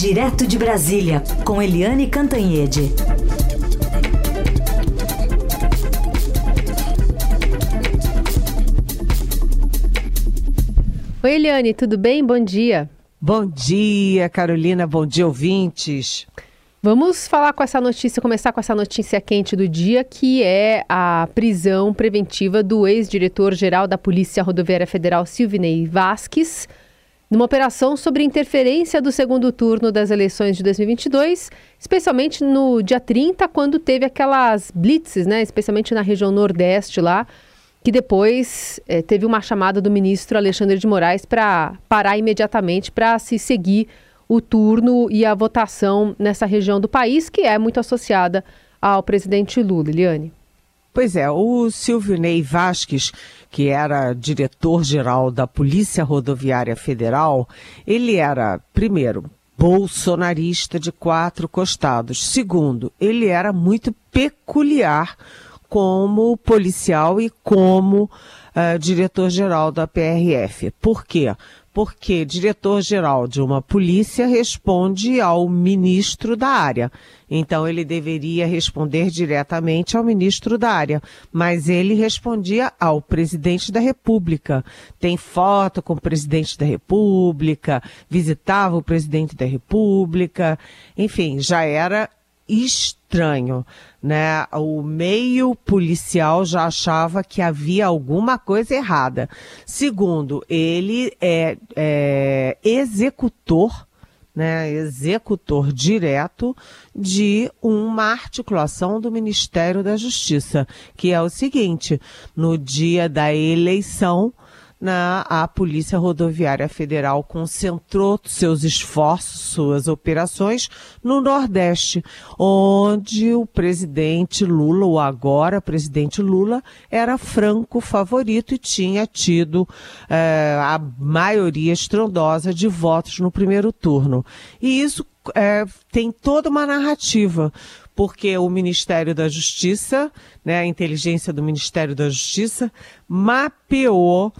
Direto de Brasília, com Eliane Cantanhede. Oi, Eliane, tudo bem? Bom dia. Bom dia, Carolina. Bom dia, ouvintes. Vamos falar com essa notícia, começar com essa notícia quente do dia, que é a prisão preventiva do ex-diretor-geral da Polícia Rodoviária Federal, Silvinei Vasques, numa operação sobre interferência do segundo turno das eleições de 2022, especialmente no dia 30, quando teve aquelas blitzes, né, especialmente na região Nordeste lá, que depois eh, teve uma chamada do ministro Alexandre de Moraes para parar imediatamente para se seguir o turno e a votação nessa região do país, que é muito associada ao presidente Lula. Eliane. Pois é, o Silvinei Vasques, que era diretor-geral da Polícia Rodoviária Federal, ele era, primeiro, bolsonarista de quatro costados. Segundo, ele era muito peculiar como policial e como uh, diretor-geral da PRF. Por quê? Porque diretor-geral de uma polícia responde ao ministro da área. Então ele deveria responder diretamente ao ministro da área, mas ele respondia ao presidente da República. Tem foto com o presidente da República, visitava o presidente da República, enfim, já era estranho, né? O meio policial já achava que havia alguma coisa errada. Segundo, ele é, é executor, né? Executor direto de uma articulação do Ministério da Justiça, que é o seguinte: no dia da eleição na, a Polícia Rodoviária Federal concentrou seus esforços, suas operações no Nordeste, onde o presidente Lula, o agora presidente Lula, era franco favorito e tinha tido é, a maioria estrondosa de votos no primeiro turno. E isso é, tem toda uma narrativa, porque o Ministério da Justiça, né, a inteligência do Ministério da Justiça, mapeou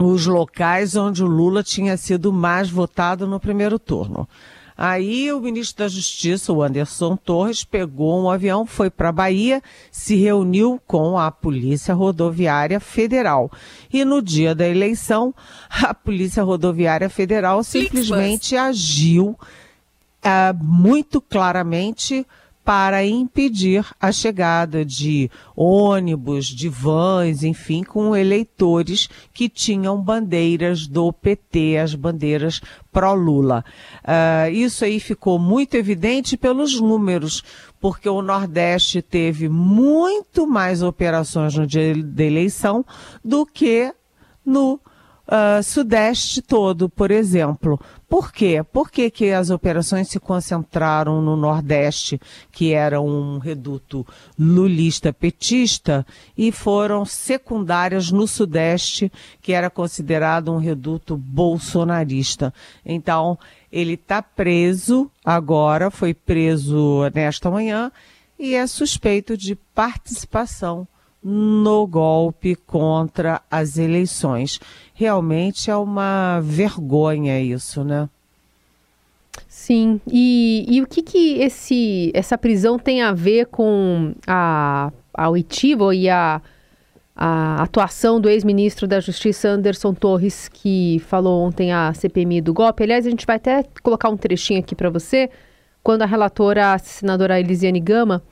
os locais onde o Lula tinha sido mais votado no primeiro turno. Aí o ministro da Justiça, o Anderson Torres, pegou um avião, foi para a Bahia, se reuniu com a Polícia Rodoviária Federal. E no dia da eleição, a Polícia Rodoviária Federal simplesmente agiu uh, muito claramente para impedir a chegada de ônibus, de vans, enfim, com eleitores que tinham bandeiras do PT, as bandeiras pró-Lula. Uh, isso aí ficou muito evidente pelos números, porque o Nordeste teve muito mais operações no dia da eleição do que no uh, Sudeste todo, por exemplo. Por quê? Por que, que as operações se concentraram no Nordeste, que era um reduto lulista-petista, e foram secundárias no Sudeste, que era considerado um reduto bolsonarista? Então, ele está preso agora, foi preso nesta manhã, e é suspeito de participação no golpe contra as eleições. Realmente é uma vergonha isso, né? Sim. E, e o que, que esse, essa prisão tem a ver com a, a oitiva e a, a atuação do ex-ministro da Justiça Anderson Torres, que falou ontem à CPMI do golpe? Aliás, a gente vai até colocar um trechinho aqui para você, quando a relatora, a senadora Elisiane Gama,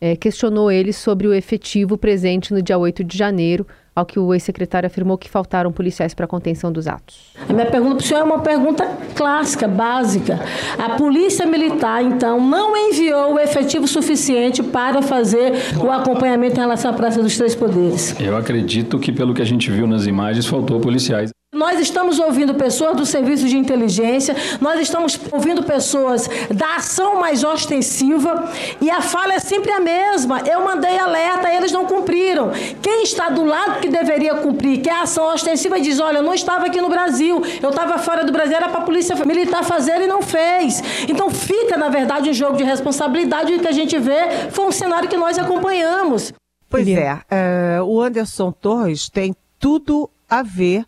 é, questionou ele sobre o efetivo presente no dia 8 de janeiro, ao que o ex-secretário afirmou que faltaram policiais para a contenção dos atos. A minha pergunta para o senhor é uma pergunta clássica, básica. A Polícia Militar, então, não enviou o efetivo suficiente para fazer o acompanhamento em relação à Praça dos Três Poderes? Eu acredito que, pelo que a gente viu nas imagens, faltou policiais. Nós estamos ouvindo pessoas do serviço de inteligência, nós estamos ouvindo pessoas da ação mais ostensiva e a fala é sempre a mesma. Eu mandei alerta, eles não cumpriram. Quem está do lado que deveria cumprir, que é a ação ostensiva, diz: Olha, eu não estava aqui no Brasil, eu estava fora do Brasil, era para a Polícia Militar fazer e não fez. Então fica, na verdade, um jogo de responsabilidade e o que a gente vê foi um cenário que nós acompanhamos. Pois é, uh, o Anderson Torres tem tudo a ver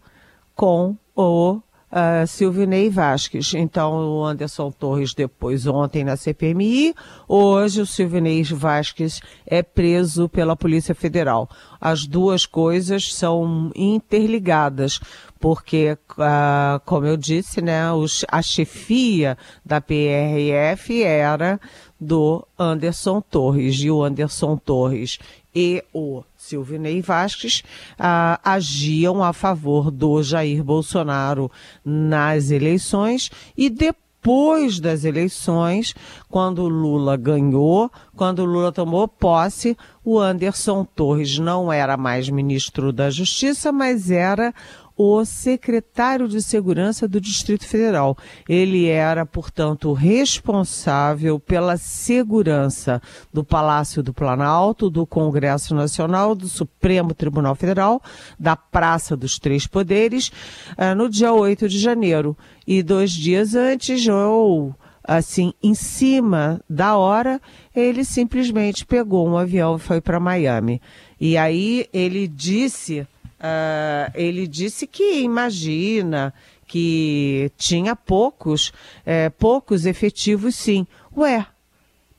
com o uh, Silvinei Vasques. Então, o Anderson Torres depois ontem na CPMI, hoje o Silvinei Vasques é preso pela Polícia Federal. As duas coisas são interligadas, porque, uh, como eu disse, né, os, a chefia da PRF era do Anderson Torres, e o Anderson Torres e o Silvinei Vasques ah, agiam a favor do Jair Bolsonaro nas eleições e depois das eleições, quando Lula ganhou, quando Lula tomou posse, o Anderson Torres não era mais ministro da Justiça, mas era o secretário de Segurança do Distrito Federal. Ele era, portanto, responsável pela segurança do Palácio do Planalto, do Congresso Nacional, do Supremo Tribunal Federal, da Praça dos Três Poderes, eh, no dia 8 de janeiro. E dois dias antes, ou assim, em cima da hora, ele simplesmente pegou um avião e foi para Miami. E aí ele disse Uh, ele disse que imagina que tinha poucos, é, poucos efetivos, sim. Ué,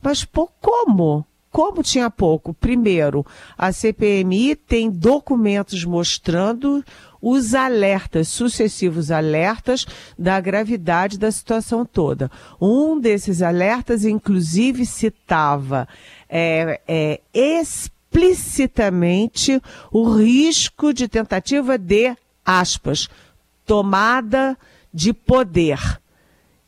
mas pô, como? Como tinha pouco? Primeiro, a CPMI tem documentos mostrando os alertas, sucessivos alertas da gravidade da situação toda. Um desses alertas, inclusive, citava é, é, explicitamente o risco de tentativa de, aspas, tomada de poder.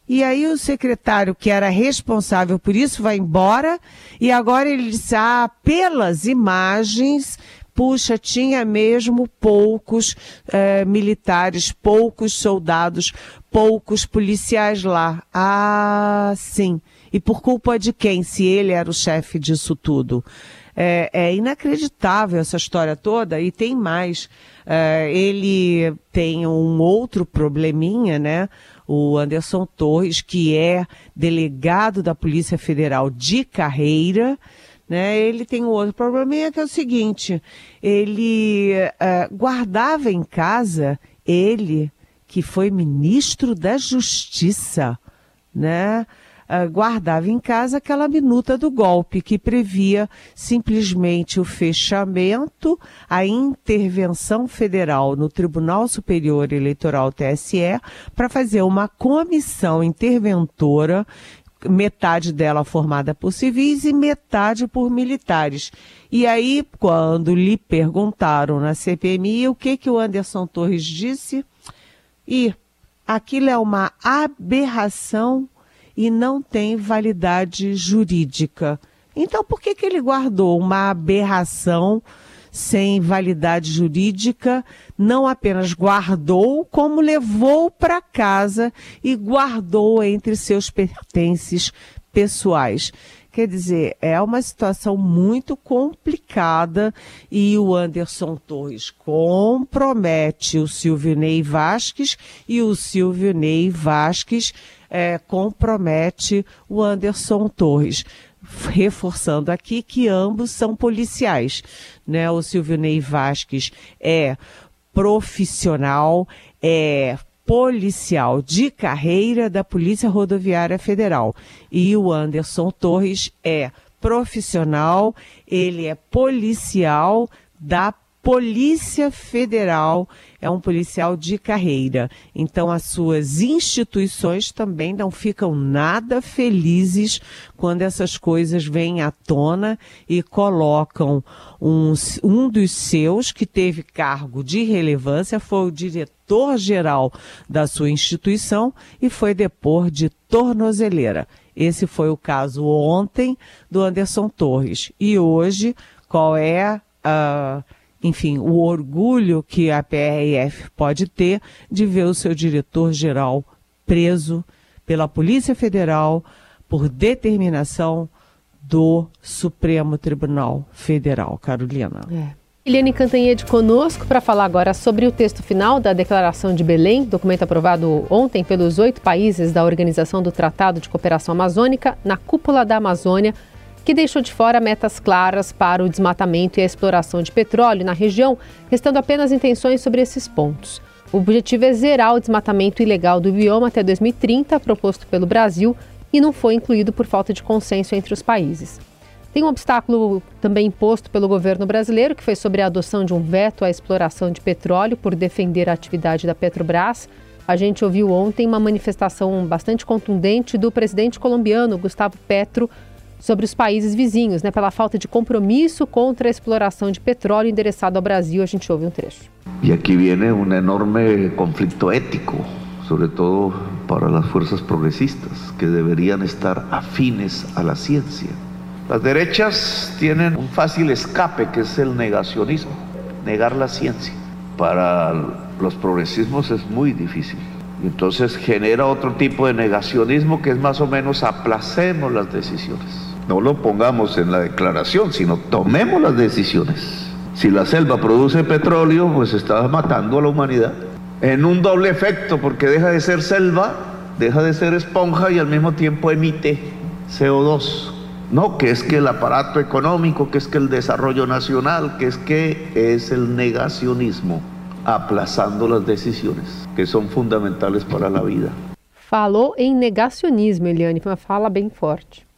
E aí o secretário que era responsável por isso vai embora e agora ele diz, ah, pelas imagens, puxa, tinha mesmo poucos eh, militares, poucos soldados, poucos policiais lá. Ah, sim. E por culpa de quem, se ele era o chefe disso tudo? É, é inacreditável essa história toda e tem mais. É, ele tem um outro probleminha, né? O Anderson Torres, que é delegado da Polícia Federal de carreira, né? Ele tem um outro probleminha que é o seguinte: ele é, guardava em casa, ele, que foi ministro da Justiça, né? Uh, guardava em casa aquela minuta do golpe que previa simplesmente o fechamento, a intervenção federal no Tribunal Superior Eleitoral TSE para fazer uma comissão interventora metade dela formada por civis e metade por militares. E aí, quando lhe perguntaram na CPMI o que que o Anderson Torres disse, e aquilo é uma aberração e não tem validade jurídica. Então, por que, que ele guardou uma aberração sem validade jurídica? Não apenas guardou, como levou para casa e guardou entre seus pertences pessoais. Quer dizer, é uma situação muito complicada e o Anderson Torres compromete o Silvio Ney Vasques e o Silvio Ney Vasques é, compromete o Anderson Torres reforçando aqui que ambos são policiais, né? O Silvio Ney Vasques é profissional, é policial de carreira da Polícia Rodoviária Federal e o Anderson Torres é profissional, ele é policial da Polícia Federal é um policial de carreira. Então, as suas instituições também não ficam nada felizes quando essas coisas vêm à tona e colocam um, um dos seus, que teve cargo de relevância, foi o diretor-geral da sua instituição e foi depor de tornozeleira. Esse foi o caso ontem do Anderson Torres. E hoje, qual é a. Uh, enfim, o orgulho que a PRF pode ter de ver o seu diretor-geral preso pela Polícia Federal por determinação do Supremo Tribunal Federal. Carolina. É. Eliane Cantanhede conosco para falar agora sobre o texto final da Declaração de Belém, documento aprovado ontem pelos oito países da Organização do Tratado de Cooperação Amazônica, na cúpula da Amazônia, que deixou de fora metas claras para o desmatamento e a exploração de petróleo na região, restando apenas intenções sobre esses pontos. O objetivo é zerar o desmatamento ilegal do bioma até 2030, proposto pelo Brasil, e não foi incluído por falta de consenso entre os países. Tem um obstáculo também imposto pelo governo brasileiro, que foi sobre a adoção de um veto à exploração de petróleo por defender a atividade da Petrobras. A gente ouviu ontem uma manifestação bastante contundente do presidente colombiano, Gustavo Petro, sobre os países vizinhos, né, pela falta de compromisso contra a exploração de petróleo endereçado ao Brasil. A gente ouve um trecho. E aqui vem um enorme conflito ético, sobretudo para as forças progressistas, que deveriam estar afines à ciência. Las derechas tienen un fácil escape que es el negacionismo, negar la ciencia. Para los progresismos es muy difícil. Entonces genera otro tipo de negacionismo que es más o menos aplacemos las decisiones. No lo pongamos en la declaración, sino tomemos las decisiones. Si la selva produce petróleo, pues está matando a la humanidad. En un doble efecto, porque deja de ser selva, deja de ser esponja y al mismo tiempo emite CO2, no, que es que el aparato económico, que es que el desarrollo nacional, que es que es el negacionismo, aplazando las decisiones que son fundamentales para la vida. Falou em negacionismo, Eliane, uma fala bem forte.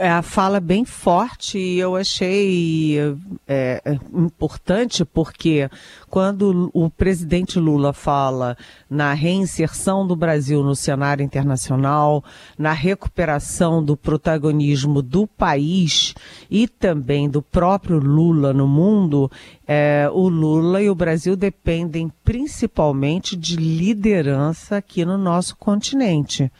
É a fala bem forte e eu achei é, é, importante porque quando o presidente Lula fala na reinserção do Brasil no cenário internacional, na recuperação do protagonismo do país e também do próprio Lula no mundo, é, o Lula e o Brasil dependem principalmente de liderança aqui no nosso continente.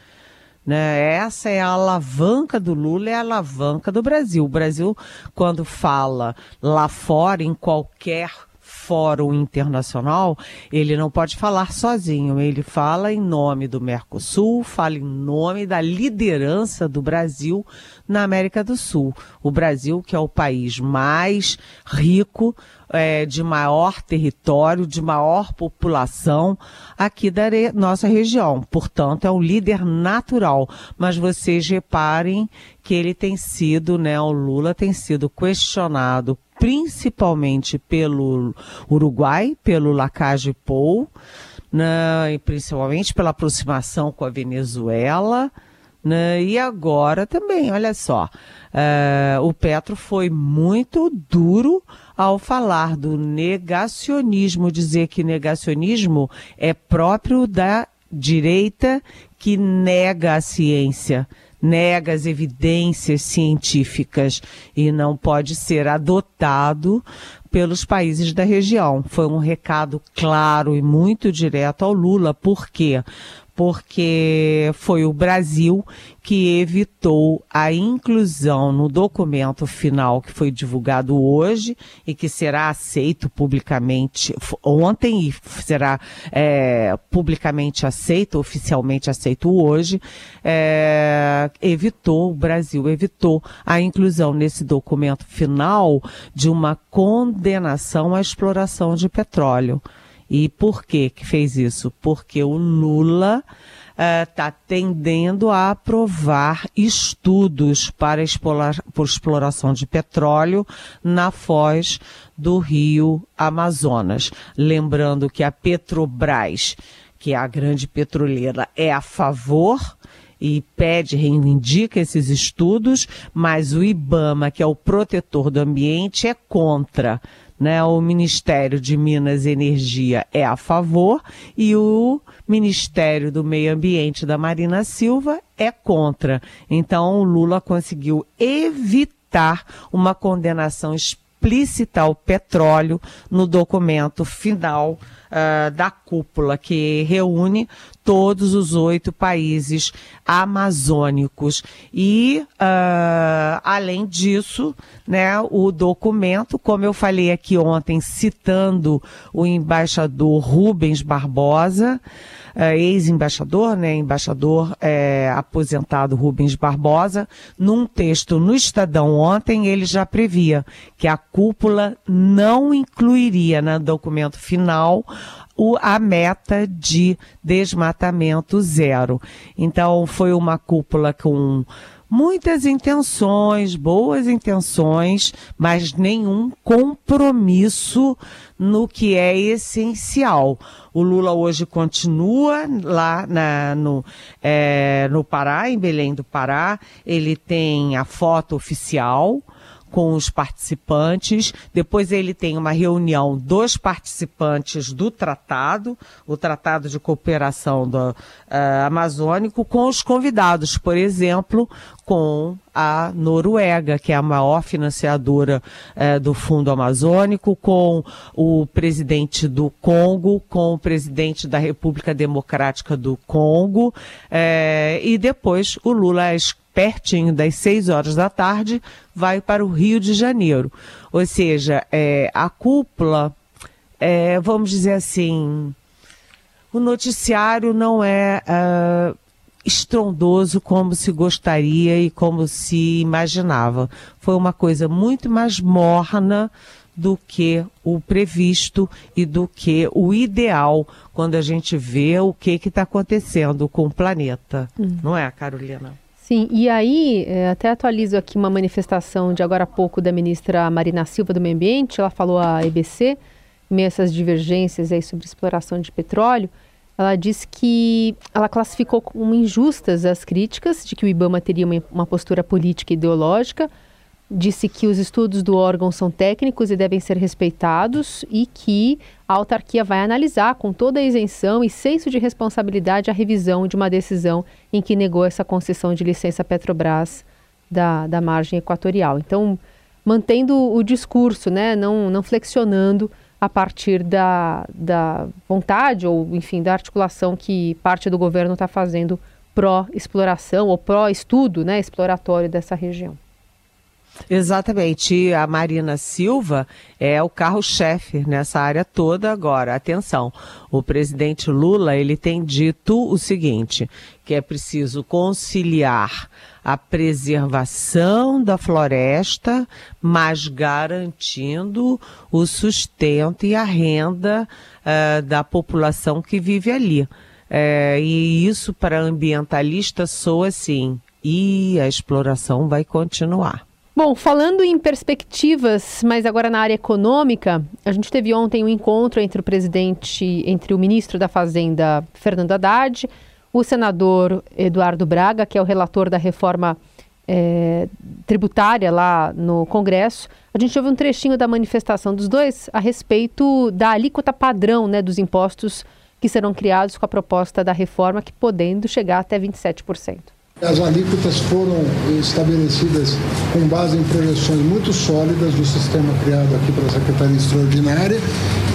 Né? Essa é a alavanca do Lula, é a alavanca do Brasil. O Brasil, quando fala lá fora, em qualquer fórum internacional, ele não pode falar sozinho, ele fala em nome do Mercosul, fala em nome da liderança do Brasil na América do Sul. O Brasil, que é o país mais rico, é, de maior território, de maior população aqui da nossa região. Portanto, é um líder natural. Mas vocês reparem que ele tem sido, né, o Lula tem sido questionado principalmente pelo Uruguai, pelo Lacage Pou, né, e principalmente pela aproximação com a Venezuela, né, e agora também, olha só, uh, o Petro foi muito duro ao falar do negacionismo, dizer que negacionismo é próprio da direita que nega a ciência, nega as evidências científicas e não pode ser adotado pelos países da região. Foi um recado claro e muito direto ao Lula, por quê? Porque foi o Brasil que evitou a inclusão no documento final que foi divulgado hoje e que será aceito publicamente ontem e será é, publicamente aceito, oficialmente aceito hoje, é, evitou, o Brasil evitou a inclusão nesse documento final de uma condenação à exploração de petróleo. E por que que fez isso? Porque o Lula está uh, tendendo a aprovar estudos para explorar, por exploração de petróleo na foz do rio Amazonas. Lembrando que a Petrobras, que é a grande petroleira, é a favor e pede, reivindica esses estudos, mas o IBAMA, que é o protetor do ambiente, é contra né? O Ministério de Minas e Energia é a favor e o Ministério do Meio Ambiente da Marina Silva é contra. Então, o Lula conseguiu evitar uma condenação explícita ao petróleo no documento final uh, da cúpula que reúne todos os oito países amazônicos. E, uh, além disso, né, o documento, como eu falei aqui ontem, citando o embaixador Rubens Barbosa, ex-embaixador, né, embaixador é, aposentado Rubens Barbosa, num texto no Estadão ontem, ele já previa que a cúpula não incluiria no documento final o, a meta de desmatamento zero. Então, foi uma cúpula com muitas intenções, boas intenções, mas nenhum compromisso no que é essencial. O Lula hoje continua lá na, no, é, no Pará, em Belém do Pará. Ele tem a foto oficial com os participantes. Depois ele tem uma reunião dos participantes do tratado, o Tratado de Cooperação do, uh, Amazônico, com os convidados, por exemplo, com a Noruega, que é a maior financiadora uh, do Fundo Amazônico, com o presidente do Congo, com o presidente da República Democrática do Congo, uh, e depois o Lula pertinho das seis horas da tarde, vai para o Rio de Janeiro. Ou seja, é, a cúpula, é, vamos dizer assim, o noticiário não é uh, estrondoso como se gostaria e como se imaginava. Foi uma coisa muito mais morna do que o previsto e do que o ideal quando a gente vê o que está acontecendo com o planeta. Hum. Não é, Carolina? Sim, e aí, é, até atualizo aqui uma manifestação de agora há pouco da ministra Marina Silva do Meio Ambiente, ela falou à EBC, essas divergências aí sobre exploração de petróleo, ela disse que ela classificou como injustas as críticas de que o IBAMA teria uma, uma postura política e ideológica, disse que os estudos do órgão são técnicos e devem ser respeitados e que a autarquia vai analisar com toda a isenção e senso de responsabilidade a revisão de uma decisão em que negou essa concessão de licença Petrobras da, da margem equatorial. Então, mantendo o discurso, né, não, não flexionando a partir da, da vontade ou, enfim, da articulação que parte do governo está fazendo pró-exploração ou pró-estudo né, exploratório dessa região. Exatamente. a Marina Silva é o carro-chefe nessa área toda agora. Atenção, o presidente Lula ele tem dito o seguinte, que é preciso conciliar a preservação da floresta, mas garantindo o sustento e a renda uh, da população que vive ali. Uh, e isso para ambientalista soa assim, e a exploração vai continuar. Bom, falando em perspectivas, mas agora na área econômica, a gente teve ontem um encontro entre o presidente, entre o ministro da Fazenda, Fernando Haddad, o senador Eduardo Braga, que é o relator da reforma é, tributária lá no Congresso. A gente ouve um trechinho da manifestação dos dois a respeito da alíquota padrão né, dos impostos que serão criados com a proposta da reforma, que podendo chegar até 27%. As alíquotas foram estabelecidas com base em projeções muito sólidas do sistema criado aqui pela Secretaria Extraordinária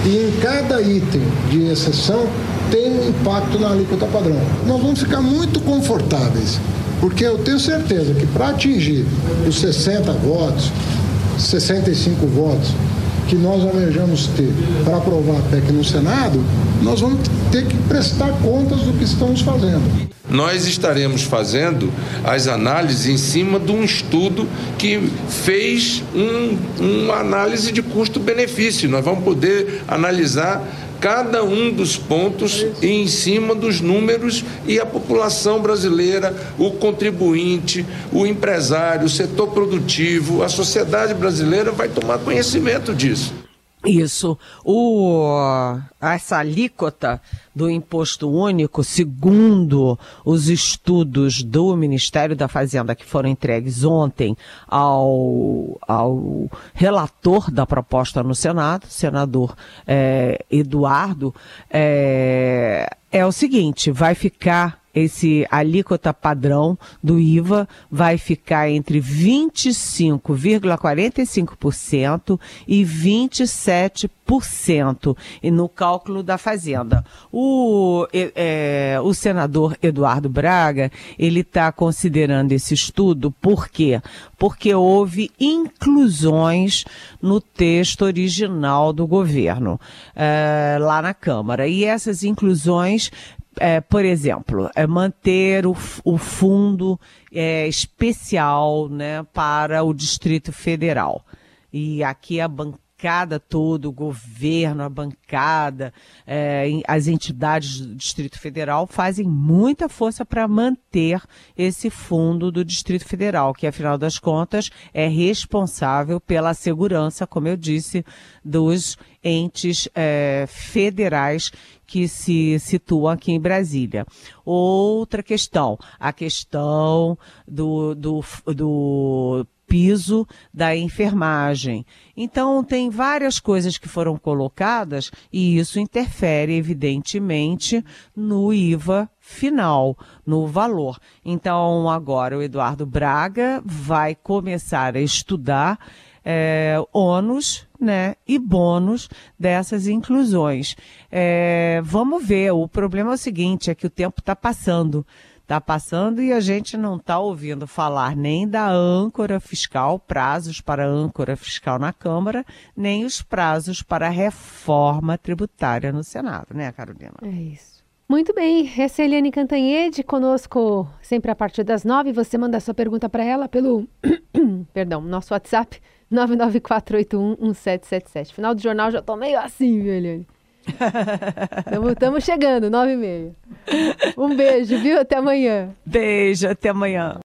e em cada item de exceção tem um impacto na alíquota padrão. Nós vamos ficar muito confortáveis, porque eu tenho certeza que para atingir os 60 votos, 65 votos que nós almejamos ter para aprovar a PEC no Senado, nós vamos ter que prestar contas do que estamos fazendo nós estaremos fazendo as análises em cima de um estudo que fez um, uma análise de custo-benefício. Nós vamos poder analisar cada um dos pontos em cima dos números e a população brasileira, o contribuinte, o empresário, o setor produtivo, a sociedade brasileira vai tomar conhecimento disso. Isso. O, essa alíquota do imposto único, segundo os estudos do Ministério da Fazenda que foram entregues ontem ao, ao relator da proposta no Senado, senador é, Eduardo, é, é o seguinte: vai ficar esse alíquota padrão do IVA vai ficar entre 25,45% e 27% e no cálculo da Fazenda. O, é, o senador Eduardo Braga, ele está considerando esse estudo, por quê? Porque houve inclusões no texto original do governo, é, lá na Câmara. E essas inclusões é, por exemplo, é manter o, o fundo é, especial né, para o Distrito Federal. E aqui a bancada bancada toda, o governo, a bancada, é, as entidades do Distrito Federal fazem muita força para manter esse fundo do Distrito Federal, que afinal das contas é responsável pela segurança, como eu disse, dos entes é, federais que se situam aqui em Brasília. Outra questão, a questão do, do, do piso da enfermagem. Então, tem várias coisas que foram colocadas e isso interfere, evidentemente, no IVA final, no valor. Então, agora o Eduardo Braga vai começar a estudar é, ônus né, e bônus dessas inclusões. É, vamos ver, o problema é o seguinte, é que o tempo está passando. Está passando e a gente não está ouvindo falar nem da âncora fiscal, prazos para âncora fiscal na Câmara, nem os prazos para reforma tributária no Senado, né, Carolina? É isso. Muito bem, essa é a Eliane Cantanhede, conosco sempre a partir das nove. Você manda sua pergunta para ela pelo, perdão, nosso WhatsApp, 994811777. Final do jornal já tô meio assim, viu, Eliane? Estamos chegando, nove e meia. Um beijo, viu? Até amanhã. Beijo, até amanhã.